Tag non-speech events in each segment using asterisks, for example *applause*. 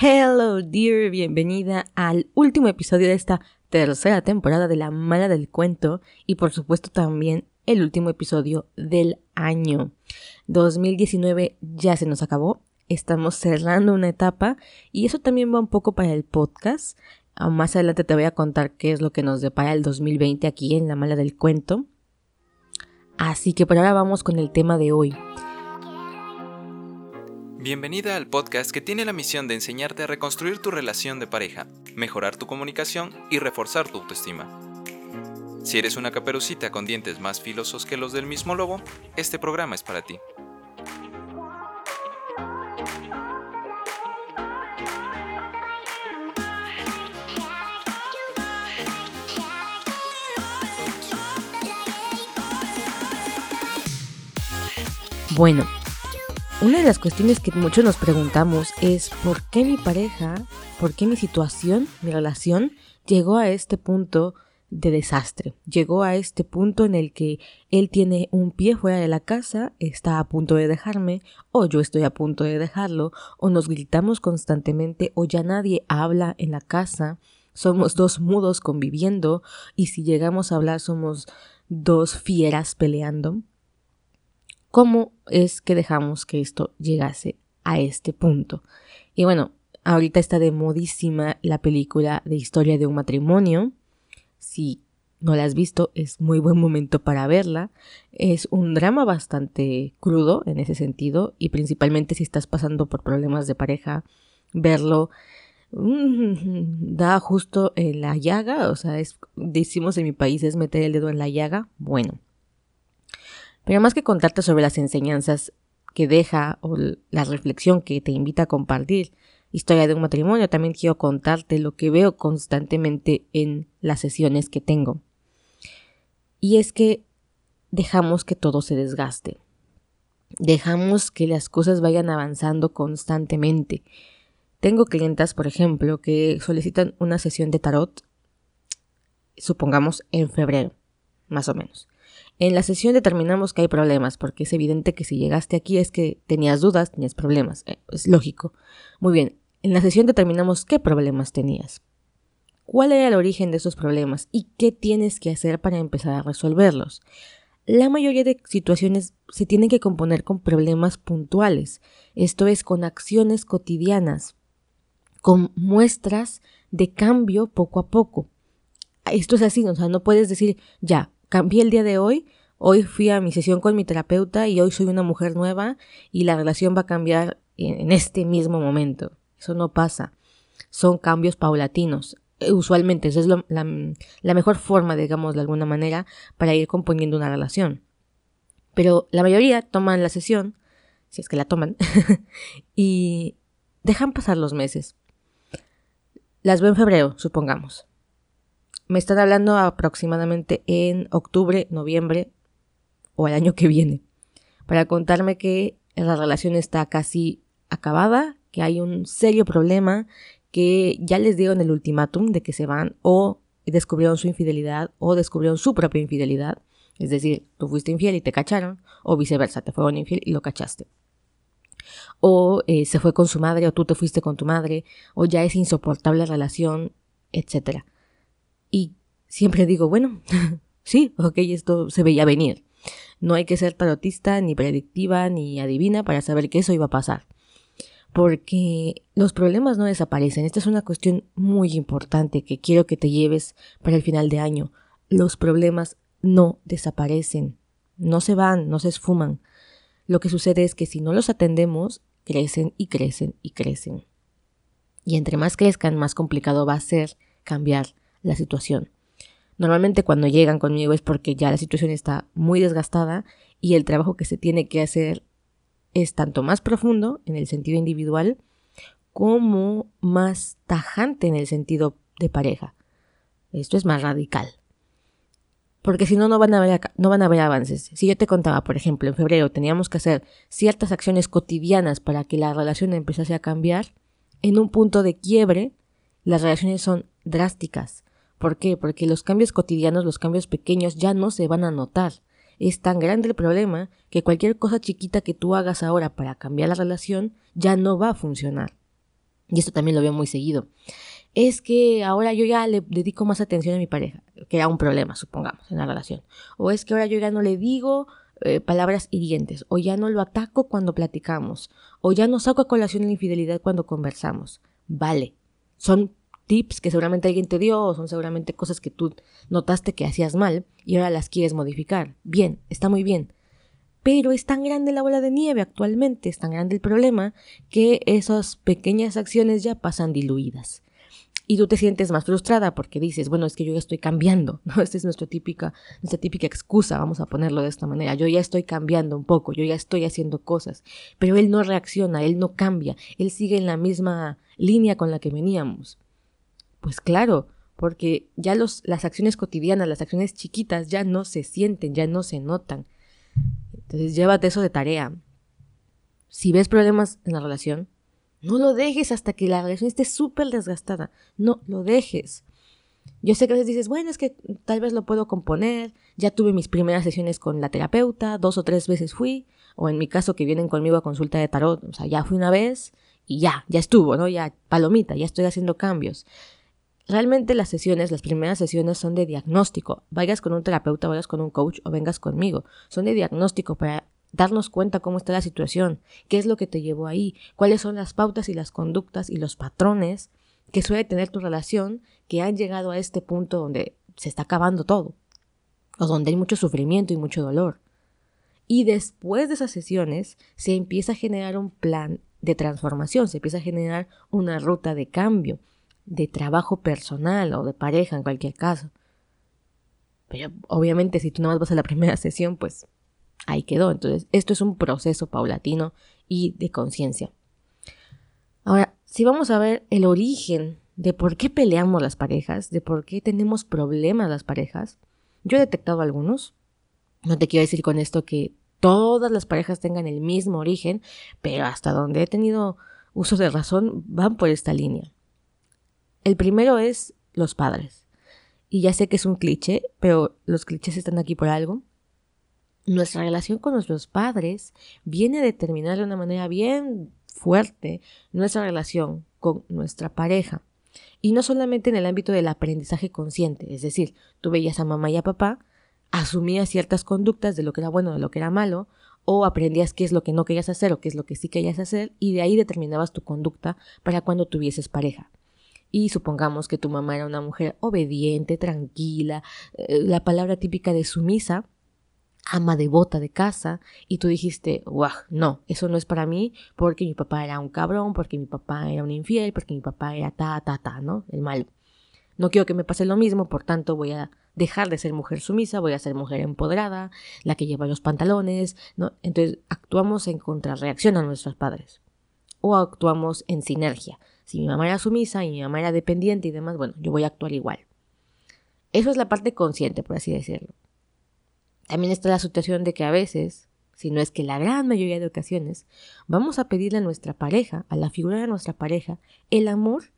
Hello dear, bienvenida al último episodio de esta tercera temporada de La Mala del Cuento y por supuesto también el último episodio del año. 2019 ya se nos acabó, estamos cerrando una etapa y eso también va un poco para el podcast. Ah, más adelante te voy a contar qué es lo que nos depara el 2020 aquí en La Mala del Cuento. Así que por ahora vamos con el tema de hoy. Bienvenida al podcast que tiene la misión de enseñarte a reconstruir tu relación de pareja, mejorar tu comunicación y reforzar tu autoestima. Si eres una caperucita con dientes más filosos que los del mismo lobo, este programa es para ti. Bueno, una de las cuestiones que muchos nos preguntamos es por qué mi pareja, por qué mi situación, mi relación llegó a este punto de desastre. Llegó a este punto en el que él tiene un pie fuera de la casa, está a punto de dejarme, o yo estoy a punto de dejarlo, o nos gritamos constantemente, o ya nadie habla en la casa, somos dos mudos conviviendo, y si llegamos a hablar somos dos fieras peleando. ¿Cómo es que dejamos que esto llegase a este punto? Y bueno, ahorita está de modísima la película de historia de un matrimonio. Si no la has visto, es muy buen momento para verla. Es un drama bastante crudo en ese sentido y principalmente si estás pasando por problemas de pareja, verlo mm, da justo en la llaga, o sea, es, decimos en mi país es meter el dedo en la llaga. Bueno, pero más que contarte sobre las enseñanzas que deja o la reflexión que te invita a compartir, historia de un matrimonio, también quiero contarte lo que veo constantemente en las sesiones que tengo. Y es que dejamos que todo se desgaste. Dejamos que las cosas vayan avanzando constantemente. Tengo clientas, por ejemplo, que solicitan una sesión de tarot, supongamos en febrero, más o menos. En la sesión determinamos que hay problemas, porque es evidente que si llegaste aquí es que tenías dudas, tenías problemas. Eh, es lógico. Muy bien, en la sesión determinamos qué problemas tenías. ¿Cuál era el origen de esos problemas y qué tienes que hacer para empezar a resolverlos? La mayoría de situaciones se tienen que componer con problemas puntuales, esto es, con acciones cotidianas, con muestras de cambio poco a poco. Esto es así, o sea, no puedes decir, ya, cambié el día de hoy, hoy fui a mi sesión con mi terapeuta y hoy soy una mujer nueva y la relación va a cambiar en, este mismo momento. Eso no pasa. Son cambios paulatinos. Eh, usualmente esa es la, la mejor forma, digamos, de alguna manera, para ir componiendo una relación. Pero la mayoría toman la sesión, si es que la toman, *laughs* y dejan pasar los meses. Las veo en febrero, supongamos. Me están hablando aproximadamente en octubre, noviembre o el año que viene, para contarme que la relación está casi acabada, que hay un serio problema, que ya les dieron el ultimátum de que se van o descubrieron su infidelidad o descubrieron su propia infidelidad. Es decir, tú fuiste infiel y te cacharon, o viceversa, te fueron infiel y lo cachaste. O eh, se fue con su madre, o tú te fuiste con tu madre, o ya es insoportable la relación, etcétera. Y siempre digo, bueno, *laughs* sí, ok, esto se veía venir. No hay que ser tarotista, ni predictiva, ni adivina para saber que eso iba a pasar. Porque los problemas no desaparecen. Esta es una cuestión muy importante que quiero que te lleves para el final de año. Los problemas no desaparecen. No se van, no se esfuman. Lo que sucede es que si no los atendemos, crecen y crecen y crecen. Y entre más crezcan, más complicado va a ser cambiar la situación. Normalmente cuando llegan conmigo es porque ya la situación está muy desgastada y el trabajo que se tiene que hacer es tanto más profundo en el sentido individual como más tajante en el sentido de pareja. Esto es más radical. Porque si no, no van, a haber, no van a avances. Si yo te contaba, por ejemplo, en febrero teníamos que hacer ciertas acciones cotidianas para que la relación empezase a cambiar, en un punto de quiebre, las relaciones son drásticas. ¿Por qué? Porque los cambios cotidianos, los cambios pequeños ya no se van a notar. Es tan grande el problema que cualquier cosa chiquita que tú hagas ahora para cambiar la relación ya no va a funcionar. y esto también lo veo muy seguido, es que ahora yo ya le dedico más atención a mi pareja, que era un problema, supongamos, en la relación. O es que ahora yo ya no le digo eh, palabras hirientes, o ya no lo ataco cuando platicamos, o ya no saco a colación la infidelidad cuando conversamos. Vale, son tips que seguramente alguien te dio, son seguramente cosas que tú notaste que hacías mal y ahora las quieres modificar. Bien, está muy bien. Pero es tan grande la bola de nieve actualmente, es tan grande el problema, que esas pequeñas acciones ya pasan diluidas y tú te sientes más frustrada porque dices, bueno, es que yo ya estoy cambiando, *laughs* ¿no? Esta es nuestra típica, nuestra típica excusa, vamos a ponerlo de esta manera. Yo ya estoy cambiando un poco, yo ya estoy haciendo cosas, pero él no reacciona, él no cambia, él sigue en la misma línea con la que veníamos. Pues claro, porque ya los, las acciones cotidianas, las acciones chiquitas ya no se sienten, ya no se notan. Entonces llévate eso de tarea. Si ves problemas en la relación, no lo dejes hasta que la relación esté súper desgastada. No lo dejes. Yo sé que a veces dices, bueno, es que tal vez lo puedo componer. Ya tuve mis primeras sesiones con la terapeuta, dos o tres veces fui. O en mi caso que vienen conmigo a consulta de tarot, o sea, ya fui una vez y ya, ya estuvo, ¿no? Ya, palomita, ya estoy haciendo cambios. Realmente las sesiones, las primeras sesiones son de diagnóstico. Vayas con un terapeuta, vayas con un coach o vengas conmigo. Son de diagnóstico para darnos cuenta cómo está la situación, qué es lo que te llevó ahí, cuáles son las pautas y las conductas y los patrones que suele tener tu relación que han llegado a este punto donde se está acabando todo, o donde hay mucho sufrimiento y mucho dolor. Y después de esas sesiones se empieza a generar un plan de transformación, se empieza a generar una ruta de cambio, de trabajo personal o de pareja en cualquier caso. Pero obviamente si tú no más vas a la primera *laughs* sesión, pues ahí quedó. Entonces, esto es un proceso paulatino y de conciencia. Ahora, si vamos a ver el origen de por qué peleamos las parejas, de por qué tenemos problemas las parejas, yo he detectado algunos. No te quiero decir con esto que todas las parejas tengan el mismo origen, pero hasta donde he tenido uso de razón van por esta línea. El primero es los padres. Y ya sé que es un cliché, pero los clichés están aquí por algo nuestra relación con nuestros padres viene a determinar de una manera bien fuerte nuestra relación con nuestra pareja. Y no solamente en el ámbito del aprendizaje consciente, es decir, tú veías a mamá y a papá, asumías ciertas conductas de lo que era bueno, de lo que era malo, o aprendías qué es lo que no querías hacer o qué es lo que sí querías hacer, y de ahí determinabas tu conducta para cuando tuvieses pareja. Y supongamos que tu mamá era una mujer obediente, tranquila, eh, la palabra típica de sumisa, ama devota de casa y tú dijiste, guau, no, eso no es para mí porque mi papá era un cabrón, porque mi papá era un infiel, porque mi papá era ta, ta, ta, ¿no? El malo. No quiero que me pase lo mismo, por tanto voy a dejar de ser mujer sumisa, voy a ser mujer empoderada, la que lleva los pantalones, ¿no? Entonces actuamos en contrarreacción a nuestros padres. O actuamos en sinergia. Si mi mamá era sumisa y mi mamá era dependiente y demás, bueno, yo voy a actuar igual. Eso es la parte consciente, por así decirlo. También está la situación de que a veces, si no es que la gran mayoría de ocasiones, vamos a pedirle a nuestra pareja, a la figura de nuestra pareja, el amor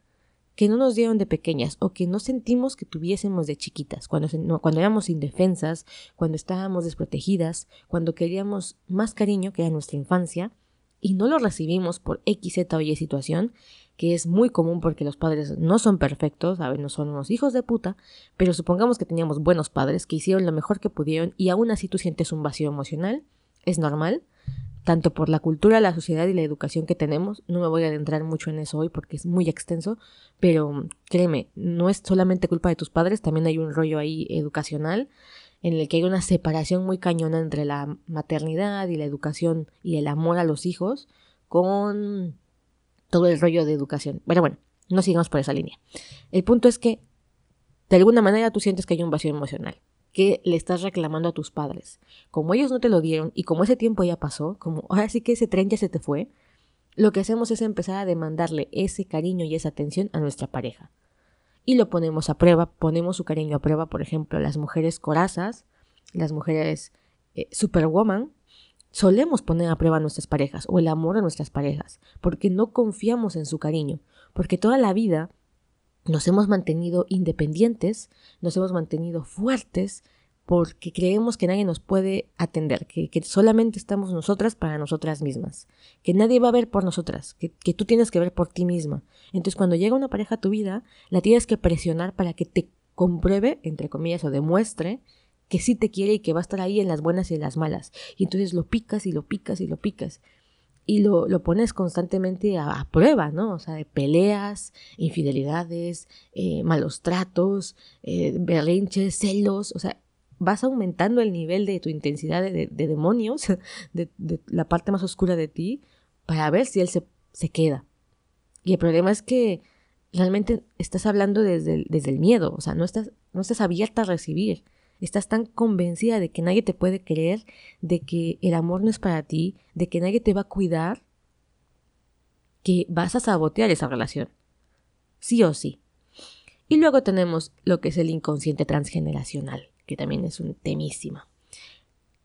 que no nos dieron de pequeñas o que no sentimos que tuviésemos de chiquitas, cuando, cuando éramos indefensas, cuando estábamos desprotegidas, cuando queríamos más cariño que era nuestra infancia, y no lo recibimos por X, Z o Y situación, que es muy común porque los padres no son perfectos, a ver, no son unos hijos de puta, pero supongamos que teníamos buenos padres que hicieron lo mejor que pudieron y aún así tú sientes un vacío emocional, es normal, tanto por la cultura, la sociedad y la educación que tenemos. No me voy a adentrar mucho en eso hoy porque es muy extenso, pero créeme, no es solamente culpa de tus padres, también hay un rollo ahí educacional en el que hay una separación muy cañona entre la maternidad y la educación y el amor a los hijos con todo el rollo de educación. Pero bueno, no sigamos por esa línea. El punto es que de alguna manera tú sientes que hay un vacío emocional, que le estás reclamando a tus padres. Como ellos no te lo dieron y como ese tiempo ya pasó, como ahora sí que ese tren ya se te fue, lo que hacemos es empezar a demandarle ese cariño y esa atención a nuestra pareja. Y lo ponemos a prueba, ponemos su cariño a prueba, por ejemplo, las mujeres corazas, las mujeres eh, superwoman, solemos poner a prueba a nuestras parejas o el amor a nuestras parejas, porque no confiamos en su cariño, porque toda la vida nos hemos mantenido independientes, nos hemos mantenido fuertes, porque creemos que nadie nos puede atender, que, solamente estamos nosotras para nosotras mismas, que nadie va a ver por nosotras, que, que, tú tienes que ver por ti misma. Entonces cuando llega una pareja a tu vida, la tienes que presionar para que te compruebe, entre comillas, o demuestre que sí te quiere y que va a estar ahí en las buenas y en las malas. Y entonces lo picas y lo picas y lo picas. Y lo, lo pones constantemente a, prueba, ¿no? O sea, de peleas, infidelidades, eh, malos tratos, eh, berrinches, celos. O sea, vas aumentando el nivel de tu intensidad de, demonios, *laughs* de, la parte más oscura de ti, para ver si él se, se, queda. Y el problema es que realmente estás hablando desde el, desde el miedo, o sea, no estás, no estás abierta a recibir. Estás tan convencida de que nadie te puede creer, de que el amor no es para ti, de que nadie te va a cuidar, que vas a sabotear esa relación. Sí o sí. Y luego tenemos lo que es el inconsciente transgeneracional que también es un temísima,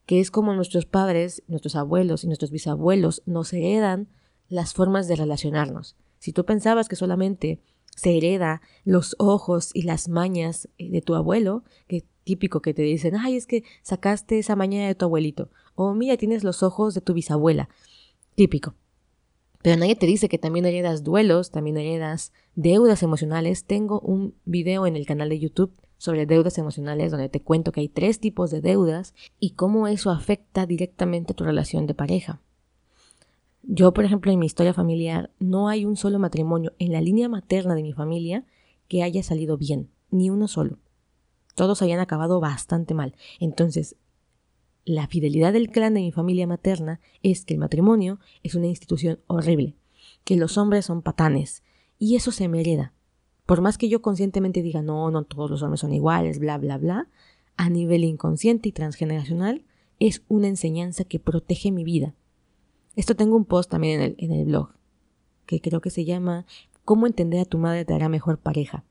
que es como nuestros padres, nuestros abuelos y nuestros bisabuelos nos heredan las formas de relacionarnos. Si tú pensabas que solamente se hereda los ojos y las mañas eh, de tu abuelo, que típico que te dicen, ay, es que sacaste esa maña de tu abuelito, o mira, tienes los ojos de tu bisabuela, típico. Pero nadie te dice que también heredas duelos, también heredas deudas emocionales. Tengo un video en el canal de YouTube sobre deudas emocionales donde te cuento que hay tres tipos de deudas y cómo eso afecta directamente tu relación de pareja. Yo, por ejemplo, en mi historia familiar no hay un solo matrimonio en la línea materna de mi familia que haya salido bien, ni uno solo. Todos hayan acabado bastante mal. Entonces, la fidelidad del clan de mi familia materna es que el matrimonio es una institución horrible, que los hombres son patanes, y eso se me hereda. Por más que yo conscientemente diga, no, no todos los hombres son iguales, bla, bla, bla, a nivel inconsciente y transgeneracional, es una enseñanza que protege mi vida. Esto tengo un post también en el, en el blog, que creo que se llama ¿Cómo entender a tu madre te hará mejor pareja?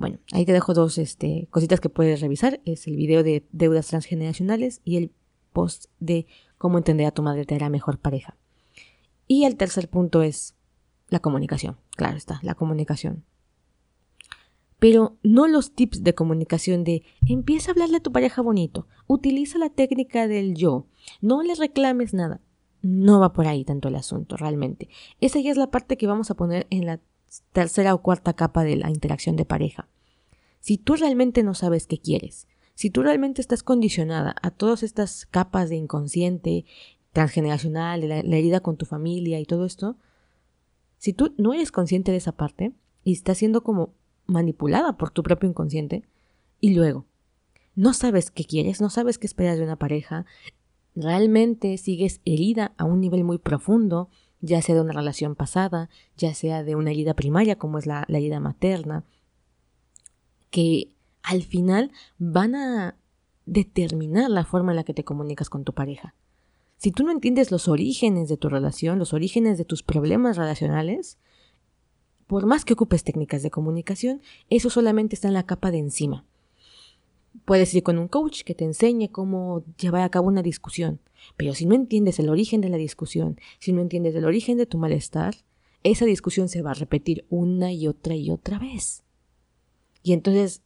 Bueno, ahí te dejo dos este, cositas que puedes revisar. Es el video de deudas transgeneracionales y el post de cómo entender a tu madre te hará mejor pareja. Y el tercer punto es la comunicación. Claro está, la comunicación pero no los tips de comunicación de empieza a hablarle a tu pareja bonito, utiliza la técnica del yo, no le reclames nada. No va por ahí tanto el asunto, realmente. Esa ya es la parte que vamos a poner en la tercera o cuarta capa de la interacción de pareja. Si tú realmente no sabes qué quieres, si tú realmente estás condicionada a todas estas capas de inconsciente, transgeneracional, la, la herida con tu familia y todo esto, si tú no eres consciente de esa parte y estás siendo como manipulada por tu propio inconsciente. Y luego, no sabes qué quieres, no sabes qué esperas de una pareja, realmente sigues herida a un nivel muy profundo, ya sea de una relación pasada, ya sea de una herida primaria como es la, la herida materna, que al final van a determinar la forma en la que te comunicas con tu pareja. Si tú no entiendes los orígenes de tu relación, los orígenes de tus problemas relacionales, por más que ocupes técnicas de comunicación, eso solamente está en la capa de encima. Puedes ir con un coach que te enseñe cómo llevar a cabo una discusión, pero si no entiendes el origen de la discusión, si no entiendes el origen de tu malestar, esa discusión se va a repetir una y otra y otra vez. Y entonces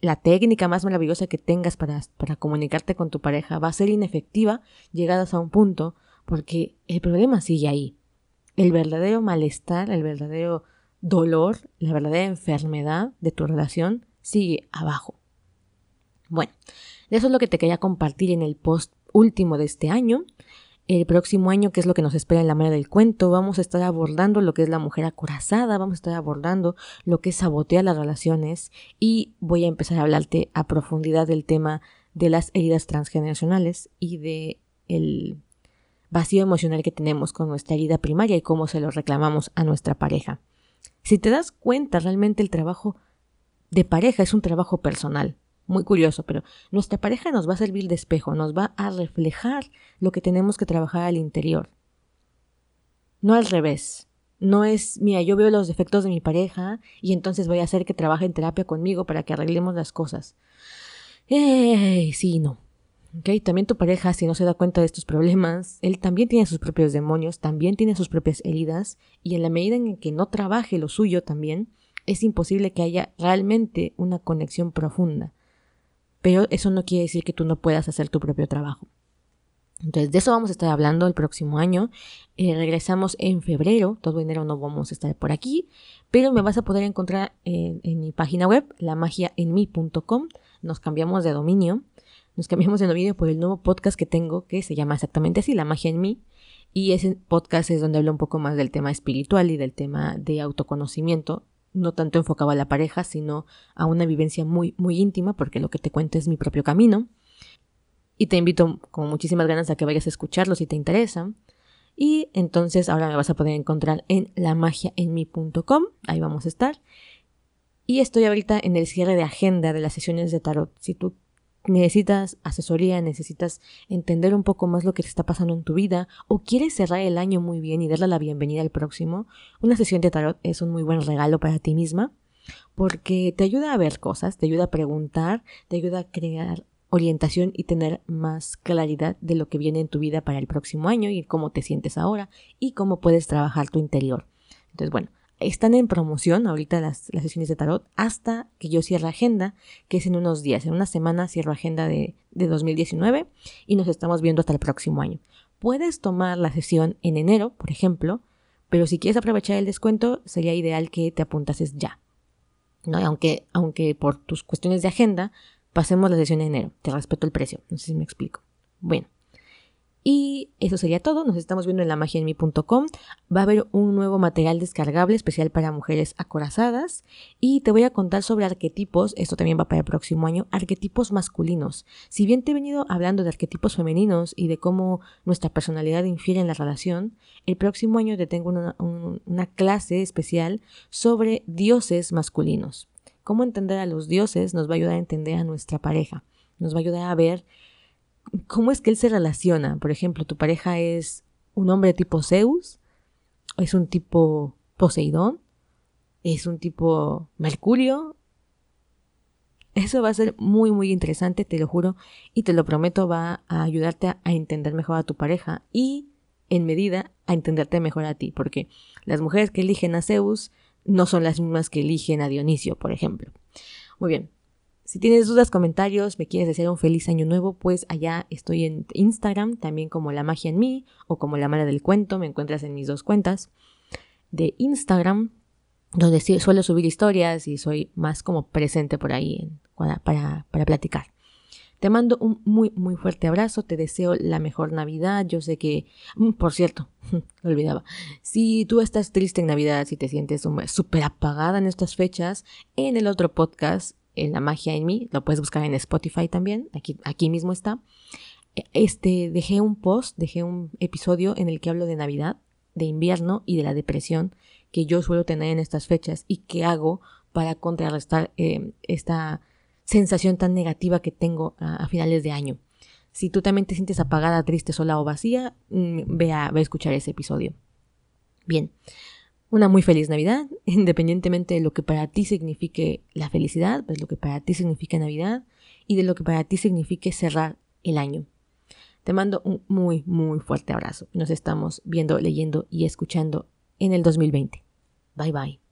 la técnica más maravillosa que tengas para, para comunicarte con tu pareja va a ser inefectiva llegadas a un punto porque el problema sigue ahí. El verdadero malestar, el verdadero dolor, la verdadera enfermedad de tu relación sigue abajo. Bueno, eso es lo que te quería compartir en el post último de este año. El próximo año, que es lo que nos espera en la manera del cuento, vamos a estar abordando lo que es la mujer acorazada, vamos a estar abordando lo que es sabotear las relaciones y voy a empezar a hablarte a profundidad del tema de las heridas transgeneracionales y de el vacío emocional que tenemos con nuestra herida primaria y cómo se lo reclamamos a nuestra pareja. Si te das cuenta, realmente el trabajo de pareja es un trabajo personal. Muy curioso, pero nuestra pareja nos va a servir de espejo, nos va a reflejar lo que tenemos que trabajar al interior. No al revés. No es, mira, yo veo los defectos de mi pareja y entonces voy a hacer que trabaje en terapia conmigo para que arreglemos las cosas. Eh, sí, no. También tu pareja, si no se da cuenta de estos problemas, él también tiene sus propios demonios, también tiene sus propias heridas, y en la medida en que no trabaje lo suyo también, es imposible que haya realmente una conexión profunda. Pero eso no quiere decir que tú no puedas hacer tu propio trabajo. Entonces, de eso vamos a estar hablando el próximo año. Eh, regresamos en febrero, todo enero no vamos a estar por aquí, pero me vas a poder encontrar en, mi página web, lamagiaenmi.com. Nos cambiamos de dominio, nos cambiamos de dominio por el nuevo podcast que tengo, que se llama exactamente así, La Magia en mí. Y ese podcast es donde hablo un poco más del tema espiritual y del tema de autoconocimiento, no tanto enfocado a la pareja, sino a una vivencia muy, muy íntima, porque lo que te cuento es mi propio camino y te invito con muchísimas ganas a que vayas a escucharlo si te interesa. Y entonces ahora me vas a poder encontrar en lamagiaenmi.com, ahí vamos a estar. Y estoy ahorita en el cierre de agenda de las sesiones de tarot. Si tú necesitas asesoría, necesitas entender un poco más lo que te está pasando en tu vida o quieres cerrar el año muy bien y darle la bienvenida al próximo, una sesión de tarot es un muy buen regalo para ti misma porque te ayuda a ver cosas, te ayuda a preguntar, te ayuda a crear orientación y tener más claridad de lo que viene en tu vida para el próximo año y cómo te sientes ahora y cómo puedes trabajar tu interior. Entonces, bueno, están en promoción ahorita las, sesiones de tarot hasta que yo cierre agenda, que es en unos días. En una semana cierro agenda de, de 2019 y nos estamos viendo hasta el próximo año. Puedes tomar la sesión en enero, por ejemplo, pero si quieres aprovechar el descuento, sería ideal que te apuntases ya. ¿no? Aunque, aunque por tus cuestiones de agenda pasemos la sesión en enero. Te respeto el precio. No sé si me explico. Bueno. Y eso sería todo. Nos estamos viendo en la magiaenmi.com. Va a haber un nuevo material descargable especial para mujeres acorazadas. Y te voy a contar sobre arquetipos. Esto también va para el próximo año. Arquetipos masculinos. Si bien te he venido hablando de arquetipos femeninos y de cómo nuestra personalidad infiere en la relación, el próximo año te tengo una, una clase especial sobre dioses masculinos cómo entender a los dioses nos va a ayudar a entender a nuestra pareja. Nos va a ayudar a ver cómo es que él se relaciona. Por ejemplo, tu pareja es un hombre tipo Zeus, es un tipo Poseidón, es un tipo Mercurio. Eso va a ser muy, muy interesante, te lo juro, y te lo prometo, va a ayudarte a, entender mejor a tu pareja y, en medida, a entenderte mejor a ti, porque las mujeres que eligen a Zeus no son las mismas que eligen a Dionisio, por ejemplo. Muy bien. Si tienes dudas, comentarios, me quieres desear un feliz año nuevo, pues allá estoy en Instagram, también como La Magia en mí o como La Mala del Cuento, me encuentras en mis dos cuentas de Instagram, donde suelo subir historias y soy más como presente por ahí para, para platicar. Te mando un muy, muy fuerte abrazo, te deseo la mejor Navidad. Yo sé que, mm, por cierto, *laughs* lo olvidaba, si tú estás triste en Navidad, si te sientes súper apagada en estas fechas, en el otro podcast, en La Magia en mí, lo puedes buscar en Spotify también, aquí, aquí mismo está. Este, dejé un post, dejé un episodio en el que hablo de Navidad, de invierno y de la depresión que yo suelo tener en estas fechas y que hago para contrarrestar eh, esta sensación tan negativa que tengo a, finales de año. Si tú también te sientes apagada, triste, sola o vacía, mm, ve a escuchar ese episodio. Bien, una muy feliz Navidad, *laughs* independientemente de lo que para ti signifique la felicidad, pues lo que para ti significa Navidad y de lo que para ti signifique cerrar el año. Te mando un muy, muy fuerte abrazo. Nos estamos viendo, leyendo y escuchando en el 2020. Bye bye.